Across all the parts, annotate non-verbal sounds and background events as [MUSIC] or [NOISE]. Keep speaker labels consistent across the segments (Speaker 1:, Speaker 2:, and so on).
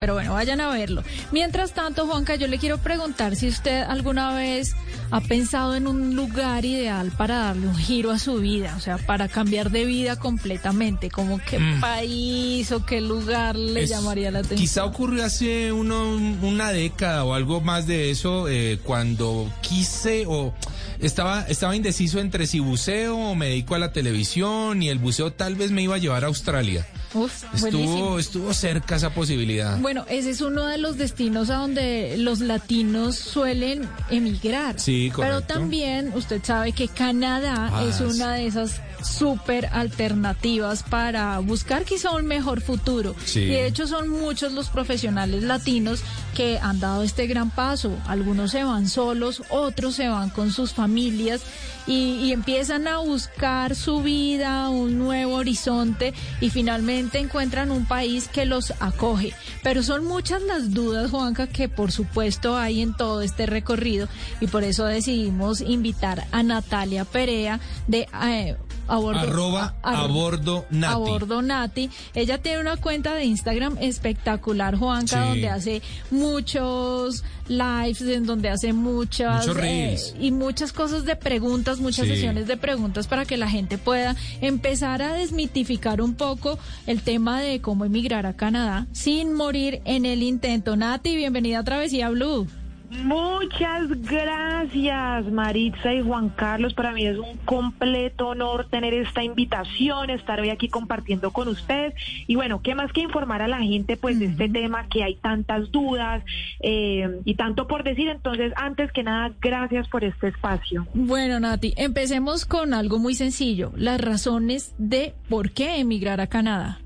Speaker 1: Pero bueno, vayan a verlo. Mientras tanto, Juanca, yo le quiero preguntar si usted alguna vez ha pensado en un lugar ideal para darle un giro a su vida, o sea, para cambiar de vida completamente, como qué
Speaker 2: Mm.
Speaker 1: país o qué lugar le
Speaker 2: Es-
Speaker 1: llamaría la atención.
Speaker 2: Quizá ocurrió hace uno, una década o algo más de eso, eh, cuando quise o estaba, estaba indeciso entre si buceo o me dedico a la televisión y el buceo tal vez me iba a llevar a Australia.
Speaker 1: Uf.
Speaker 2: Estuvo, estuvo cerca esa posibilidad.
Speaker 1: Bueno, ese es uno de los destinos a donde los latinos suelen emigrar.
Speaker 2: Sí,
Speaker 1: Pero
Speaker 2: correcto.
Speaker 1: también usted sabe que Canadá
Speaker 2: Ah,
Speaker 1: es una de esas súper alternativas para buscar quizá un mejor futuro.
Speaker 2: Sí.
Speaker 1: Y de hecho son muchos los profesionales latinos que han dado este gran paso. Algunos se van solos, otros se van con sus familias y, y empiezan a buscar su vida, un nuevo horizonte y finalmente encuentran un país que los acoge. Pero son muchas las dudas, Juanca, que por supuesto hay en todo este recorrido y por eso decidimos invitar a Natalia Perea de... eh, a bordo,
Speaker 2: Arroba
Speaker 1: a-
Speaker 2: a bordo Nati.
Speaker 1: a bordo Nati. Ella tiene una cuenta de Instagram espectacular, Juanca,
Speaker 2: Sí.
Speaker 1: donde hace muchos lives, en donde hace muchas
Speaker 2: reels.
Speaker 1: y muchas cosas de preguntas, muchas
Speaker 2: Sí.
Speaker 1: sesiones de preguntas para que la gente pueda empezar a desmitificar un poco el tema de cómo emigrar a Canadá sin morir en el intento. Nati, bienvenida a Travesía Blue.
Speaker 3: Muchas gracias, Maritza y Juan Carlos. Para mí es un completo honor tener esta invitación, estar hoy aquí compartiendo con ustedes. Y bueno, ¿qué más que informar a la gente pues de este tema que hay tantas dudas eh, y tanto por decir? Entonces, antes que nada, gracias por este espacio.
Speaker 1: Bueno, Nati, empecemos con algo muy sencillo, las razones de por qué emigrar a Canadá.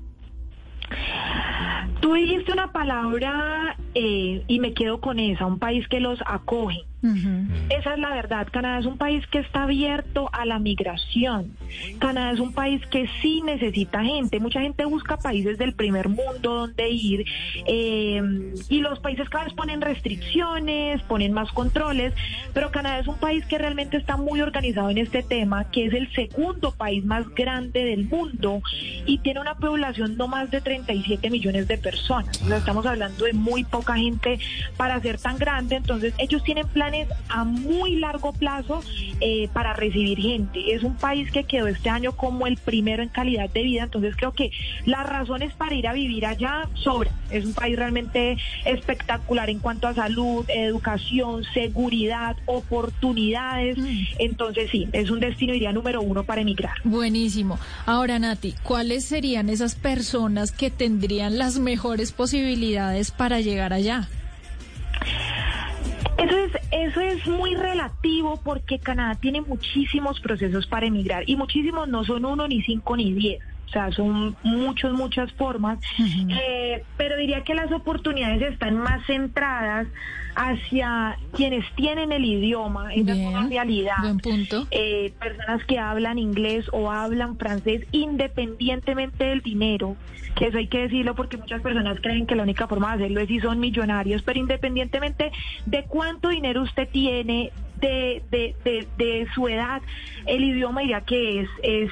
Speaker 3: Tú dijiste una palabra eh, y me quedo con esa, un país que los acoge. Esa es la verdad. Canadá es un país que está abierto a la migración. Canadá es un país que sí necesita gente. Mucha gente busca países del primer mundo donde ir eh, y los países cada vez ponen restricciones, ponen más controles, pero Canadá es un país que realmente está muy organizado en este tema, que es el segundo país más grande del mundo y tiene una población no más de 37 millones de personas. O sea, estamos hablando de muy poca gente para ser tan grande. Entonces, ellos tienen planes a muy largo plazo eh, para recibir gente. Es un país que quedó este año como el primero en calidad de vida. Entonces, creo que las razones para ir a vivir allá sobran. Es un país realmente espectacular en cuanto a salud, educación, seguridad, oportunidades.
Speaker 1: Mm.
Speaker 3: Entonces, sí, es un destino, diría, número uno para emigrar.
Speaker 1: Buenísimo. Ahora, Nati, ¿cuáles serían esas personas que tendrían las mejores posibilidades para llegar allá?
Speaker 3: Eso es, eso es muy relativo porque Canadá tiene muchísimos procesos para emigrar y muchísimos no son uno, ni cinco, ni diez. O sea, son muchos, muchas formas. Eh, pero diría que las oportunidades están más centradas hacia quienes tienen el idioma. Esa es una realidad.
Speaker 1: buen punto.
Speaker 3: Eh, personas que hablan inglés o hablan francés independientemente del dinero, que eso hay que decirlo porque muchas personas creen que la única forma de hacerlo es si son millonarios, pero independientemente de cuánto dinero usted tiene, de, de, de, de su edad, el idioma diría que es... es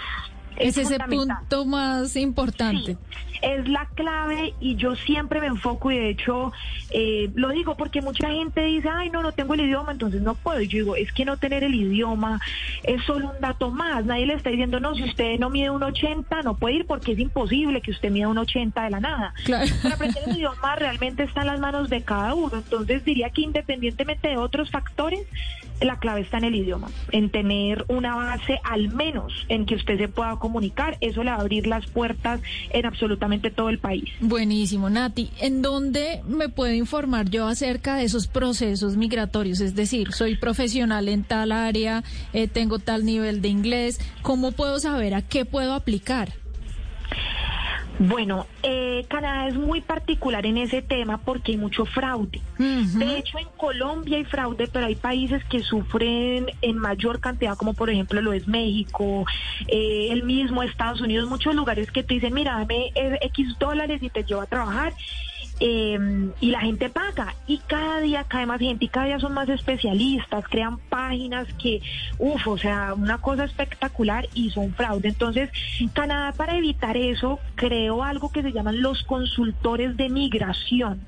Speaker 1: Es ese
Speaker 3: fundamental.
Speaker 1: punto más importante.
Speaker 3: Sí, es la clave y yo siempre me enfoco y de hecho eh, lo digo porque mucha gente dice, ay no, no tengo el idioma, entonces no puedo. Y yo digo, es que no tener el idioma es solo un dato más. Nadie le está diciendo, no, si usted no mide un 80, no puede ir porque es imposible que usted mida un 80 de la nada.
Speaker 1: Claro.
Speaker 3: Pero aprender el idioma realmente está en las manos de cada uno. Entonces diría que independientemente de otros factores, la clave está en el idioma, en tener una base al menos en que usted se pueda comunicar. Eso le va a abrir las puertas en absolutamente todo el país.
Speaker 1: Buenísimo, Nati. ¿En dónde me puedo informar yo acerca de esos procesos migratorios? Es decir, soy profesional en tal área, eh, tengo tal nivel de inglés. ¿Cómo puedo saber a qué puedo aplicar?
Speaker 3: Bueno, eh, Canadá es muy particular en ese tema porque hay mucho fraude. De hecho, en Colombia hay fraude, pero hay países que sufren en mayor cantidad, como por ejemplo lo es México, eh, el mismo Estados Unidos, muchos lugares que te dicen, mira, dame eh, X dólares y te llevo a trabajar. Em, y la gente paga y cada día cae más gente y cada día son más especialistas, crean páginas que, uff, o sea, una cosa espectacular y son fraude. Entonces, Canadá para evitar eso creó algo que se llaman los consultores de migración.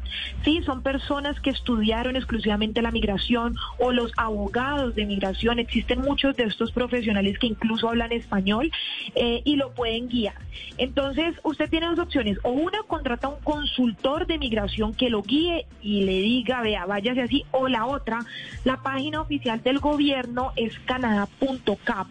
Speaker 3: Sí, son personas que estudiaron exclusivamente la migración o los abogados de migración. Existen muchos de estos profesionales que incluso hablan español eh, y lo pueden guiar. Entonces, usted tiene dos opciones. O una, contrata un consultor de migración que lo guíe y le diga, vea, váyase así. O la otra, la página oficial del gobierno es canadá.ca,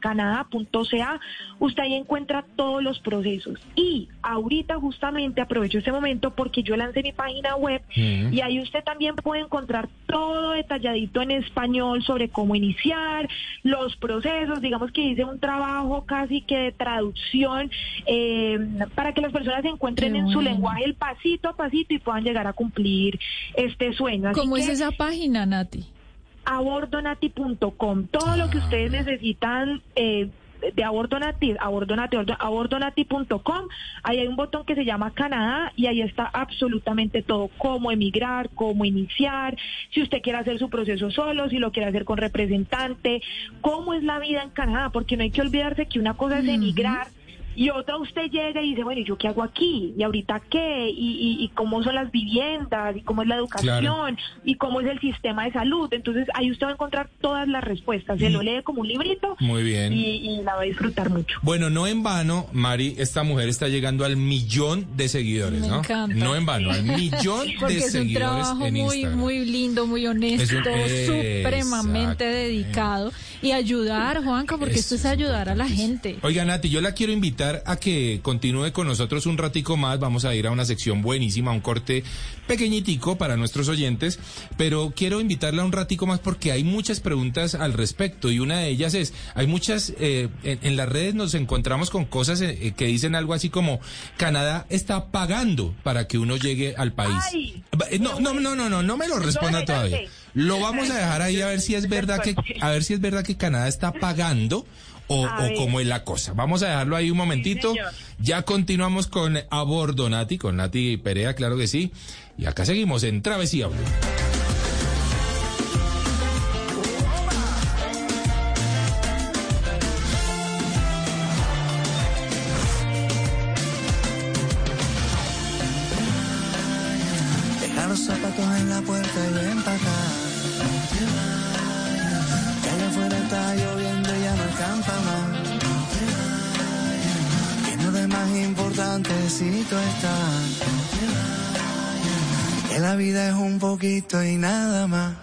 Speaker 3: canadá.ca. Usted ahí encuentra todos los procesos. Y ahorita justamente aprovecho este momento porque yo lancé mi página web y ahí usted también puede encontrar todo detalladito en español sobre cómo iniciar, los procesos, digamos que hice un trabajo casi que de traducción eh, para que las personas se encuentren en su lenguaje el pasito a pasito y puedan llegar a cumplir este sueño.
Speaker 1: ¿Cómo es esa página, Nati?
Speaker 3: abordonati.com. Todo lo que ustedes necesitan eh, de abordonati, abordonati, abordonati.com. Ahí hay un botón que se llama Canadá y ahí está absolutamente todo, cómo emigrar, cómo iniciar, si usted quiere hacer su proceso solo, si lo quiere hacer con representante, cómo es la vida en Canadá, porque no hay que olvidarse que una cosa es emigrar y otra usted llega y dice, bueno, ¿y yo qué hago aquí? ¿Y ahorita qué? ¿Y, y, cómo son las viviendas? ¿Y cómo es la educación? ¿Y cómo es el sistema de salud? Entonces ahí usted va a encontrar todas las respuestas. Se lo lee como un librito.
Speaker 2: Muy bien.
Speaker 3: Y, la va a disfrutar mucho.
Speaker 2: Bueno, no en vano, Mari, esta mujer está llegando al millón de seguidores,
Speaker 1: Me
Speaker 2: ¿no?
Speaker 1: Encanta.
Speaker 2: No en vano, al millón [LAUGHS] de
Speaker 1: es un
Speaker 2: seguidores
Speaker 1: trabajo
Speaker 2: en
Speaker 1: muy,
Speaker 2: Instagram.
Speaker 1: muy lindo, muy honesto,
Speaker 2: Es un-
Speaker 1: supremamente dedicado. Y ayudar, Juanca, porque esto es ayudar a la gente.
Speaker 2: Oiga, Nati, yo la quiero invitar a que continúe con nosotros un ratico más. Vamos a ir a una sección buenísima, un corte pequeñitico para nuestros oyentes, pero quiero invitarla un ratico más porque hay muchas preguntas al respecto y una de ellas es, hay muchas, eh, en, en las redes nos encontramos con cosas eh, que dicen algo así como, Canadá está pagando para que uno llegue al país.
Speaker 3: Ay,
Speaker 2: eh, no, no, no, no, no, no me lo responda todavía. Lo vamos a dejar ahí a ver si es verdad que, a ver si es verdad que Canadá está pagando o, o cómo es la cosa. Vamos a dejarlo ahí un momentito. ya continuamos con A Bordo Nati, con Nati Perea, claro que sí. Y acá seguimos en Travesía Blue.
Speaker 4: Deja los zapatos en la puerta y ven para acá. Que allá afuera está lloviendo más. Que no de más importante si tú estás. Que la vida es un poquito y nada más.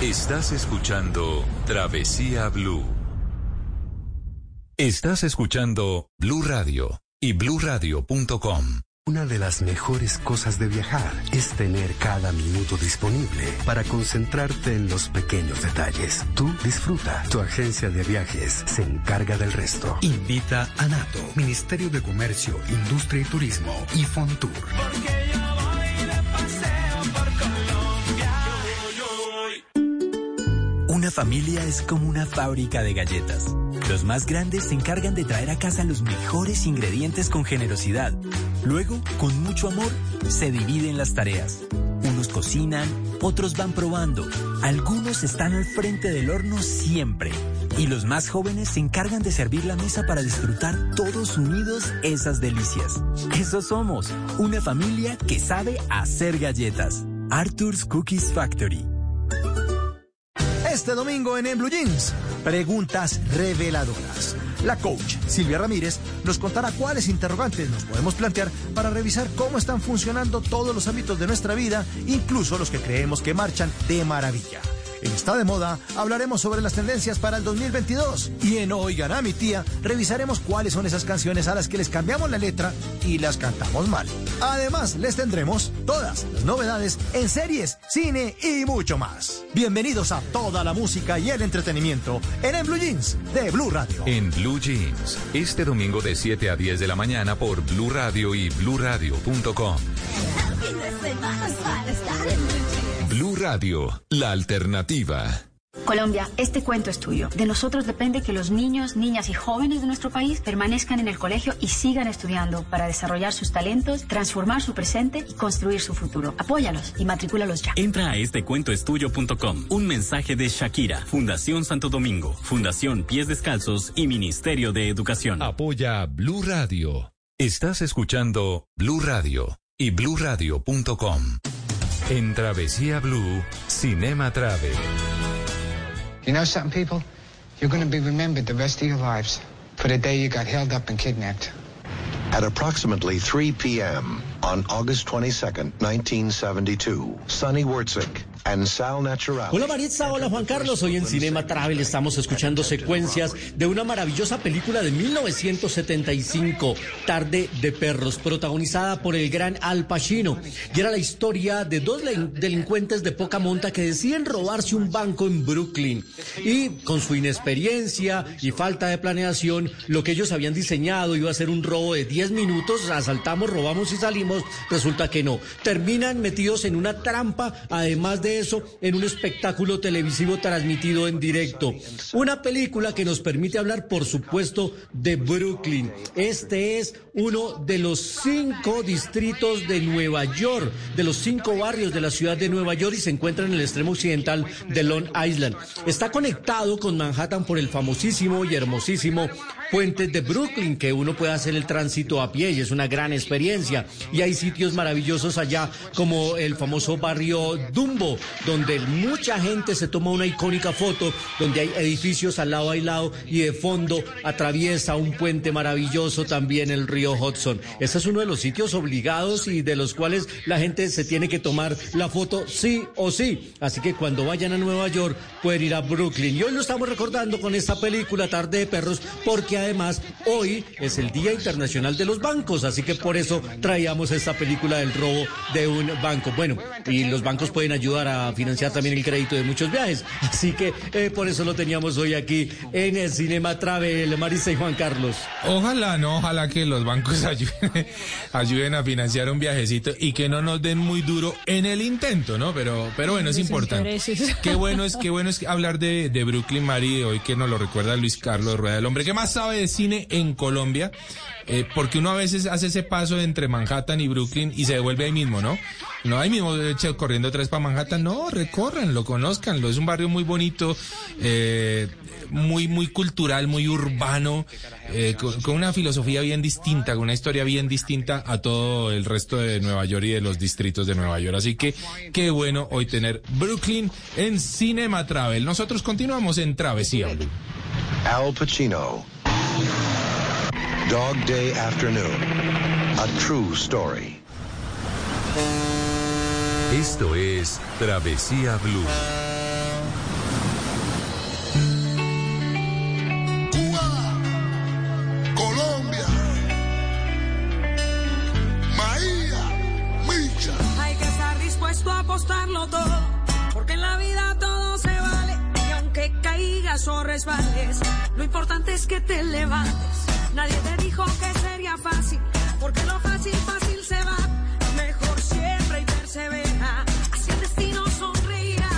Speaker 5: Estás escuchando Travesía Blue. Estás escuchando Blue Radio y bluradio.com.
Speaker 6: Una de las mejores cosas de viajar es tener cada minuto disponible para concentrarte en los pequeños detalles. Tú disfruta. Tu agencia de viajes se encarga del resto.
Speaker 7: Invita a NATO, Ministerio de Comercio, Industria y Turismo y Fontour.
Speaker 8: Una familia es como una fábrica de galletas. Los más grandes se encargan de traer a casa los mejores ingredientes con generosidad. Luego, con mucho amor, se dividen las tareas. Unos cocinan, otros van probando. Algunos están al frente del horno siempre. Y los más jóvenes se encargan de servir la mesa para disfrutar todos unidos esas delicias. Eso somos, una familia que sabe hacer galletas. Arthur's Cookies Factory.
Speaker 9: Este domingo en, En Blue Jeans, preguntas reveladoras. La coach Silvia Ramírez nos contará cuáles interrogantes nos podemos plantear para revisar cómo están funcionando todos los ámbitos de nuestra vida, incluso los que creemos que marchan de maravilla. En Está de Moda hablaremos sobre las tendencias para el 2022 y en Oigan a mi tía revisaremos cuáles son esas canciones a las que les cambiamos la letra y las cantamos mal. Además, les tendremos todas las novedades en series, cine y mucho más. Bienvenidos a toda la música y el entretenimiento en En Blue Jeans de Blue Radio.
Speaker 5: En Blue Jeans, este domingo de 7 a 10 de la mañana por Blue Radio y bluradio.com. Blue Radio, la alternativa.
Speaker 10: Colombia, este cuento es tuyo. De nosotros depende que los niños, niñas y jóvenes de nuestro país permanezcan en el colegio y sigan estudiando para desarrollar sus talentos, transformar su presente y construir su futuro. Apóyalos y matricúlalos ya.
Speaker 11: Entra a estecuentoestudio.com. Un mensaje de Shakira, Fundación Santo Domingo, Fundación Pies Descalzos y Ministerio de Educación.
Speaker 5: Apoya Blue Radio. Estás escuchando Blue Radio y bluradio.com. En Travesía Blue, Cinema Travel.
Speaker 12: You know something, people? You're going to be remembered the rest of your lives for the day you got held up and kidnapped.
Speaker 13: At approximately 3 p.m. on August 22nd, 1972, Sonny Wurtzik and Sal Natural.
Speaker 14: Hola Maritza, hola Juan Carlos. Hoy en Cinema Travel estamos escuchando secuencias de una maravillosa película de 1975, Tarde de Perros, protagonizada por el gran Al Pacino. Y era la historia de dos delincuentes de poca monta que deciden robarse un banco en Brooklyn. Y con su inexperiencia y falta de planeación, lo que ellos habían diseñado iba a ser un robo de 10 minutos, asaltamos, robamos y salimos, resulta que no. Terminan metidos en una trampa, además de eso, en un espectáculo televisivo transmitido en directo. Una película que nos permite hablar, por supuesto, de Brooklyn. Este es uno de los cinco distritos de Nueva York, de los cinco barrios de la ciudad de Nueva York y se encuentra en el extremo occidental de Long Island. Está conectado con Manhattan por el famosísimo y hermosísimo puente de Brooklyn, que uno puede hacer el tránsito a pie y es una gran experiencia. Hay sitios maravillosos allá como el famoso barrio Dumbo, donde mucha gente se toma una icónica foto, donde hay edificios al lado y lado y de fondo atraviesa un puente maravilloso también el río Hudson. Este es uno de los sitios obligados y de los cuales la gente se tiene que tomar la foto sí o sí. Así que cuando vayan a Nueva York pueden ir a Brooklyn. Y hoy lo estamos recordando con esta película Tarde de Perros porque además hoy es el Día Internacional de los Bancos, así que por eso traíamos esta película del robo de un banco. Bueno, y los bancos pueden ayudar a financiar también el crédito de muchos viajes, [LAUGHS] así que eh, por eso lo teníamos hoy aquí en el Cinema Travel, Marisa y Juan Carlos.
Speaker 2: Ojalá, no, ojalá que los bancos [LAUGHS] ayuden, ayuden a financiar un viajecito y que no nos den muy duro en el intento, ¿no? Pero, pero bueno, es importante. Qué bueno es, [LAUGHS] qué bueno es hablar de, de Brooklyn, Mari, hoy que nos lo recuerda Luis Carlos Rueda, el hombre que más sabe de cine en Colombia, eh, porque uno a veces hace ese paso entre Manhattan y Brooklyn y se devuelve ahí mismo, ¿no? No ahí mismo hecho, corriendo vez para Manhattan, no, recorranlo, conozcanlo, es un barrio muy bonito, eh, muy, muy cultural, muy urbano, eh, con, una filosofía bien distinta, con una historia bien distinta a todo el resto de Nueva York y de los distritos de Nueva York. Así que qué bueno hoy tener Brooklyn en Cinema Travel. Nosotros continuamos en Travesía.
Speaker 13: Al Pacino. Dog Day Afternoon. A true story.
Speaker 5: Esto es Travesía Blue.
Speaker 15: Cuba, Colombia, Maía, Micha.
Speaker 16: Hay que estar dispuesto a apostarlo todo, porque en la vida todo se vale. Y aunque caigas o resbales, lo importante es que te levantes. Nadie te dijo que sería fácil, porque lo fácil, fácil se va. Mejor siempre y persevera, así el destino sonreirá.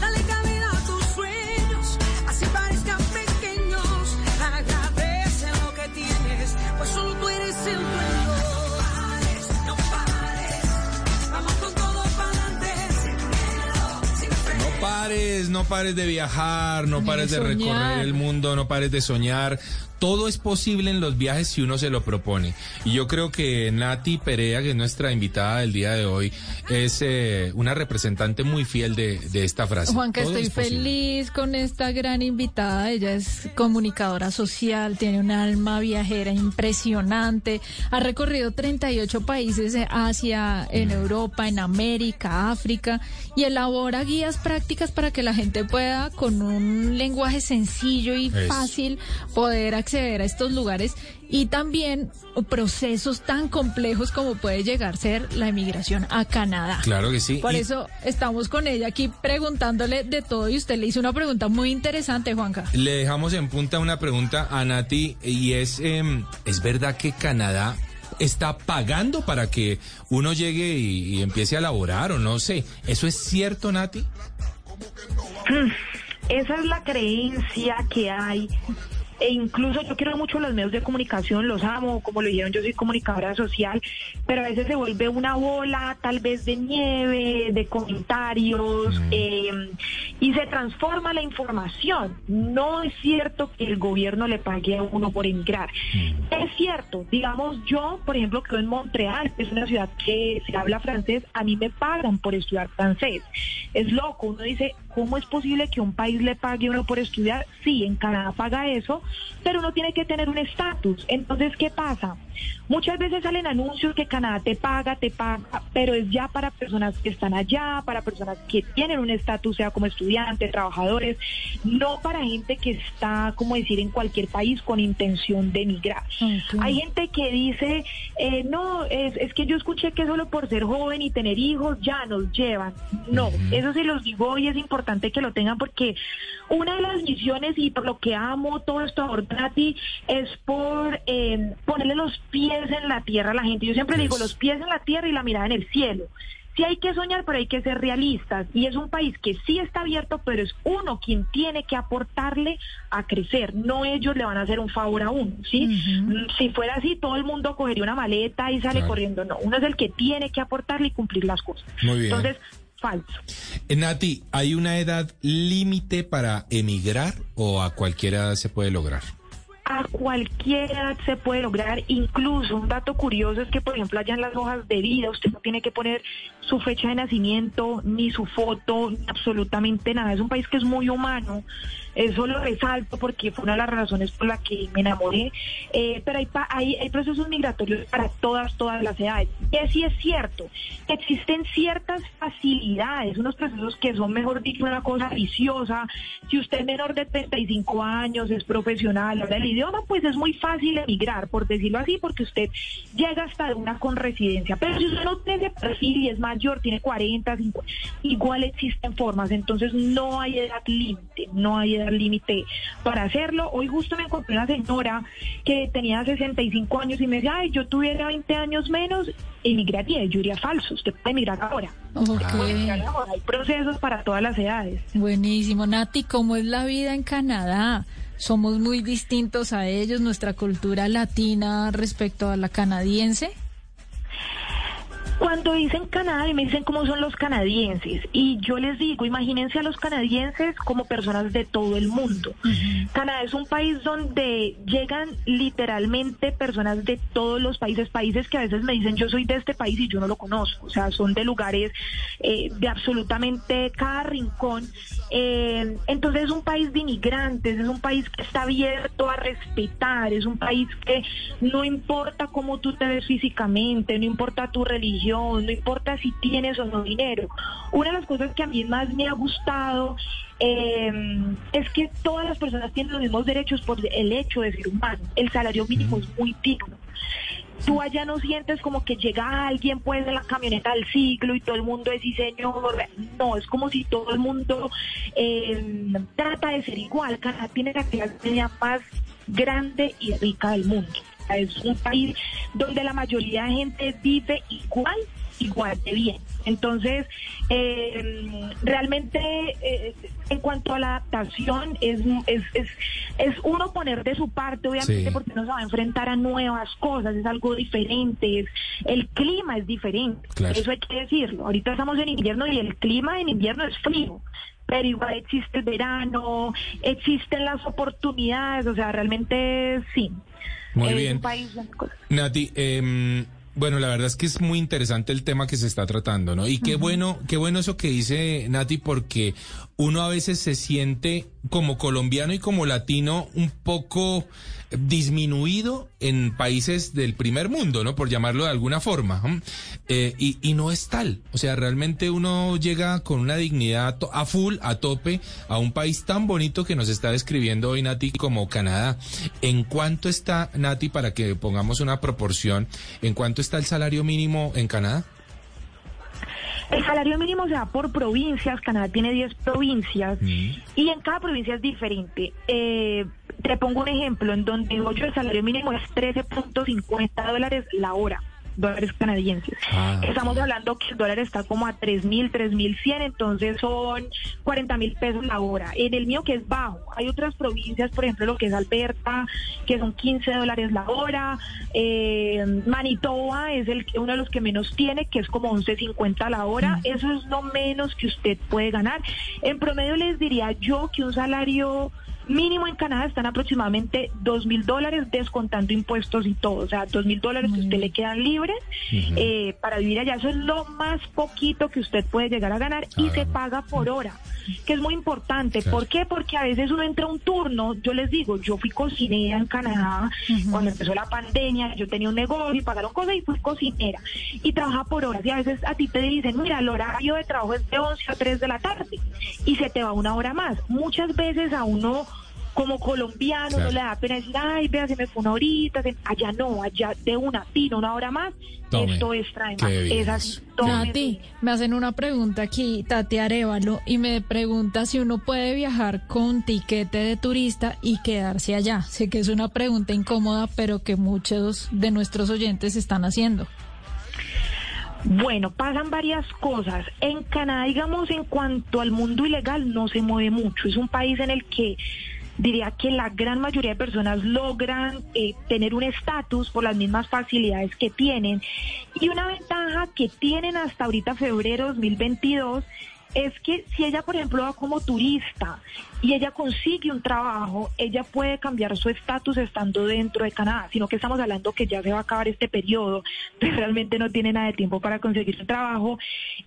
Speaker 16: Dale cabida a tus sueños, así parezcan pequeños. Agradece lo que tienes, pues solo tú eres el dueño. Pares, no pares, vamos con todo para adelante, sin miedo, sin freno.
Speaker 2: No pares, no pares de viajar, no pares de
Speaker 1: soñar.
Speaker 2: recorrer el mundo, no pares de soñar. Todo es posible en los viajes si uno se lo propone. Y yo creo que Nati Perea, que es nuestra invitada del día de hoy, es eh, una representante muy fiel de, de esta frase.
Speaker 1: Juanca,
Speaker 2: Todo
Speaker 1: estoy
Speaker 2: es
Speaker 1: feliz con esta gran invitada. Ella es comunicadora social, tiene un alma viajera impresionante. Ha recorrido 38 países de Asia, en Europa, en América, África y elabora guías prácticas para que la gente pueda, con un lenguaje sencillo y fácil, poder acceder a estos lugares y también procesos tan complejos como puede llegar a ser la emigración a Canadá.
Speaker 2: Claro que sí.
Speaker 1: Por
Speaker 2: Y-
Speaker 1: eso estamos con ella aquí preguntándole de todo y usted le hizo una pregunta muy interesante, Juanca.
Speaker 2: Le dejamos en punta una pregunta a Nati y es, em, ¿es verdad que Canadá está pagando para que uno llegue y, y empiece a laborar o no sé? ¿Eso es cierto, Nati?
Speaker 3: esa es la creencia que hay e incluso yo quiero mucho los medios de comunicación, los amo, como lo dijeron, yo soy comunicadora social, pero a veces se vuelve una bola tal vez de nieve, de comentarios, eh, y se transforma la información. No es cierto que el gobierno le pague a uno por emigrar. Es cierto, digamos, yo, por ejemplo, creo en Montreal, que es una ciudad que se habla francés, a mí me pagan por estudiar francés. Es loco, uno dice, ¿cómo es posible que un país le pague a uno por estudiar? Sí, en Canadá paga eso, pero uno tiene que tener un estatus. Entonces, ¿qué pasa? Muchas veces salen anuncios que Canadá te paga, te paga, pero es ya para personas que están allá, para personas que tienen un estatus, sea como estudiantes, trabajadores, no para gente que está, como decir, en cualquier país con intención de emigrar. Hay gente que dice, eh, no, es, es que yo escuché que solo por ser joven y tener hijos ya nos llevan. No, eso sí los digo y es importante que lo tengan porque una de las misiones y por lo que amo todo esto a ti es por eh, ponerle los pies en la tierra a la gente. Yo siempre digo los pies en la tierra y la mirada en el cielo. Sí hay que soñar, pero hay que ser realistas. Y es un país que sí está abierto, pero es uno quien tiene que aportarle a crecer. No ellos le van a hacer un favor a uno, ¿sí? Si fuera así, todo el mundo cogería una maleta y sale corriendo. No, uno es el que tiene que aportarle y cumplir las cosas.
Speaker 2: Muy bien.
Speaker 3: Entonces, falso.
Speaker 2: Eh, Nati, ¿hay una edad límite para emigrar o a cualquiera se puede lograr?
Speaker 3: a cualquier edad se puede lograr. Incluso un dato curioso es que, por ejemplo, allá en las hojas de vida usted no tiene que poner su fecha de nacimiento, ni su foto, ni absolutamente nada. Es un país que es muy humano. Eso lo resalto porque fue una de las razones por las que me enamoré. Eh, pero hay, procesos migratorios para todas, todas las edades. Que sí es cierto, existen ciertas facilidades, unos procesos que son, mejor dicho, una cosa viciosa. Si usted es menor de 35 años, es profesional, habla el idioma, pues es muy fácil emigrar, por decirlo así, porque usted llega hasta una con residencia. Pero si usted no tiene perfil y es mayor, tiene 40, 50, igual existen formas. Entonces no hay edad límite, no hay edad límite para hacerlo. Hoy justo me encontré una señora que tenía 65 años y me decía, ay, yo tuviera 20 años menos, emigraría. Yo diría falso, usted puede emigrar ahora. Hay procesos para todas las edades.
Speaker 1: Buenísimo. Nati, ¿cómo es la vida en Canadá? Somos muy distintos a ellos, nuestra cultura latina respecto a la canadiense.
Speaker 3: Cuando dicen Canadá y me dicen cómo son los canadienses y yo les digo, imagínense a los canadienses como personas de todo el mundo. Canadá es un país donde llegan literalmente personas de todos los países, países que a veces me dicen yo soy de este país y yo no lo conozco, o sea, son de lugares eh, de absolutamente cada rincón. Eh, entonces es un país de inmigrantes, es un país que está abierto a respetar, es un país que no importa cómo tú te ves físicamente, no importa tu religión, no importa si tienes o no dinero. Una de las cosas que a mí más me ha gustado eh, es que todas las personas tienen los mismos derechos por el hecho de ser humano. El salario mínimo es muy digno. Tú allá no sientes como que llega alguien pues en la camioneta del siglo y todo el mundo es sí señor. No, es como si todo el mundo eh, trata de ser igual. Canadá tiene la clase media más grande y rica del mundo. Es un país donde la mayoría de gente vive igual igual de bien. Entonces, eh, realmente eh, en cuanto a la adaptación, es, es, es, uno poner de su parte, obviamente, porque uno se va a enfrentar a nuevas cosas, es algo diferente, el clima es diferente, eso hay que decirlo. Ahorita estamos en invierno y el clima en invierno es frío pero igual existe el verano, existen las oportunidades, o sea, realmente sí.
Speaker 2: Muy bien. Nati, eh, bueno, la verdad es que es muy interesante el tema que se está tratando, ¿no? Y qué bueno, qué bueno eso que dice Nati, porque uno a veces se siente como colombiano y como latino un poco disminuido en países del primer mundo, ¿no? Por llamarlo de alguna forma. Eh, y, y, no es tal. O sea, realmente uno llega con una dignidad a full, a tope, a un país tan bonito que nos está describiendo hoy Nati como Canadá. ¿En cuánto está, Nati, para que pongamos una proporción, en cuánto está el salario mínimo en Canadá?
Speaker 3: El salario mínimo se da por provincias, Canadá tiene 10 provincias y en cada provincia es diferente. Eh, te pongo un ejemplo, en donde yo el salario mínimo es 13.50 dólares la hora. Dólares canadienses.
Speaker 2: Ah,
Speaker 3: Estamos hablando que el dólar está como a 3.000, 3.100, entonces son 40 mil pesos la hora. En el mío que es bajo, hay otras provincias, por ejemplo, lo que es Alberta, que son 15 dólares la hora. Eh, Manitoba es el uno de los que menos tiene, que es como 11.50 la hora. Eso es lo menos que usted puede ganar. En promedio les diría yo que un salario mínimo en Canadá están aproximadamente dos mil dólares descontando impuestos y todo, o sea, dos mil dólares que usted le quedan libres eh, para vivir allá. Eso es lo más poquito que usted puede llegar a ganar y se paga por hora, que es muy importante. ¿Por qué? Porque a veces uno entra a un turno, yo les digo, yo fui cocinera en Canadá cuando empezó la pandemia, yo tenía un negocio y pagaron cosas y fui cocinera. Y trabaja por horas. Y a veces a ti te dicen, mira, el horario de trabajo es de 11 a 3 de la tarde y se te va una hora más. Muchas veces a uno como colombiano no le da pena decir, ay, vea, se me fue una horita, se- allá no, allá de una, tino una hora más,
Speaker 1: Tome.
Speaker 3: esto es trae más. Es así.
Speaker 1: Tati, me hacen una pregunta aquí, Tati Arevalo, y me pregunta si uno puede viajar con tiquete de turista y quedarse allá. Sé que es una pregunta incómoda, pero que muchos de nuestros oyentes están haciendo.
Speaker 3: Bueno, pasan varias cosas. En Canadá, digamos, en cuanto al mundo ilegal, no se mueve mucho. Es un país en el que diría que la gran mayoría de personas logran eh, tener un estatus por las mismas facilidades que tienen. Y una ventaja que tienen hasta ahorita febrero 2022 es que si ella, por ejemplo, va como turista y ella consigue un trabajo, ella puede cambiar su estatus estando dentro de Canadá, sino que estamos hablando que ya se va a acabar este periodo, [LAUGHS] pues realmente no tiene nada de tiempo para conseguir un trabajo.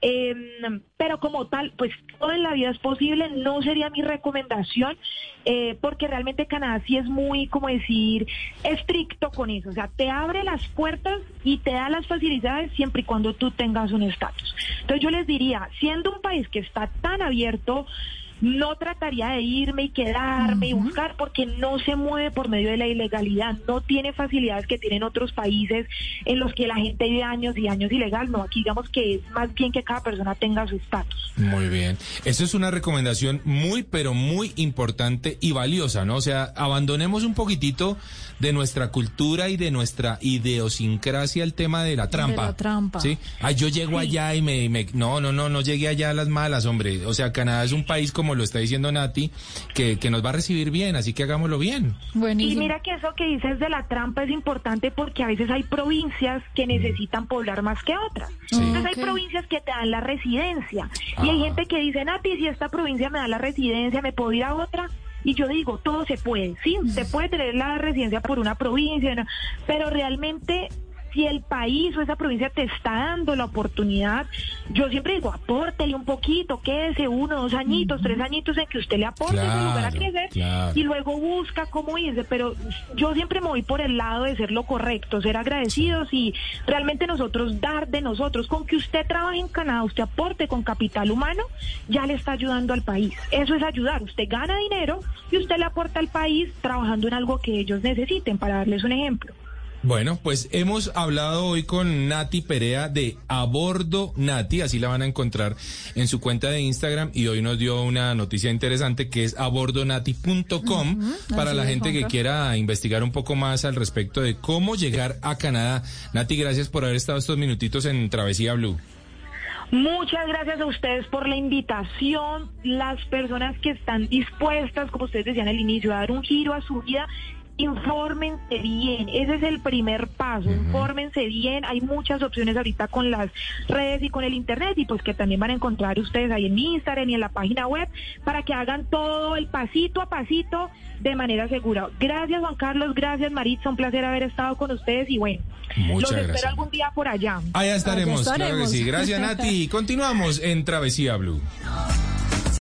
Speaker 3: Eh, pero como tal, pues todo en la vida es posible, no sería mi recomendación, eh, porque realmente Canadá sí es muy, como decir, estricto con eso, o sea, te abre las puertas y te da las facilidades siempre y cuando tú tengas un estatus. Entonces yo les diría, siendo un país que está tan abierto, no trataría de irme y quedarme y buscar porque no se mueve por medio de la ilegalidad, no tiene facilidades que tienen otros países en los que la gente vive años y años ilegal, no, aquí digamos que es más bien que cada persona tenga su estatus.
Speaker 2: Muy bien. Eso es una recomendación muy, pero muy importante y valiosa, ¿no? O sea, abandonemos un poquitito de nuestra cultura y de nuestra idiosincrasia el tema de la trampa.
Speaker 1: la trampa.
Speaker 2: Sí. Ay, yo llego allá y me, me- No, no, no, no llegué allá a las malas, hombre. O sea, Canadá es un país, como lo está diciendo Nati, que, que nos va a recibir bien, así que hagámoslo bien.
Speaker 3: Y mira que eso que dices de la trampa es importante porque a veces hay provincias que necesitan poblar más que otras. Entonces hay provincias que te dan la residencia y hay gente que dice, Nati, si esta provincia me da la residencia, ¿me puedo ir a otra? Y yo digo, todo se puede, sí, se puede tener la residencia por una provincia, ¿no? pero realmente si el país o esa provincia te está dando la oportunidad, yo siempre digo, apórtele un poquito, quédese uno, dos añitos, tres añitos en que usted le aporte ese lugar a
Speaker 2: Claro,
Speaker 3: crecer
Speaker 2: claro.
Speaker 3: y luego busca cómo irse, pero yo siempre me voy por el lado de ser lo correcto, ser agradecidos y realmente nosotros dar de nosotros, con que usted trabaje en Canadá, usted aporte con capital humano, ya le está ayudando al país. Eso es ayudar, usted gana dinero y usted le aporta al país trabajando en algo que ellos necesiten, para darles un ejemplo.
Speaker 2: Bueno, pues hemos hablado hoy con Nati Perea de Abordo Nati, así la van a encontrar en su cuenta de Instagram y hoy nos dio una noticia interesante que es abordonati.com para
Speaker 17: así
Speaker 2: la gente que quiera investigar un poco más al respecto de cómo llegar a Canadá. Nati, gracias por haber estado estos minutitos en Travesía Blue.
Speaker 3: Muchas gracias a ustedes por la invitación, las personas que están dispuestas, como ustedes decían al inicio, a dar un giro a su vida. Infórmense bien, ese es el primer paso, infórmense bien, hay muchas opciones ahorita con las redes y con el internet y pues que también van a encontrar ustedes ahí en mi Instagram y en la página web para que hagan todo el pasito a pasito de manera segura. Gracias Juan Carlos, gracias Maritza, un placer haber estado con ustedes y bueno,
Speaker 2: Muchas
Speaker 3: los espero algún día por allá.
Speaker 2: Allá estaremos,
Speaker 3: Allá
Speaker 2: claro que sí.
Speaker 3: estaremos.
Speaker 2: Gracias, Nati. [LAUGHS] Continuamos en Travesía Blue.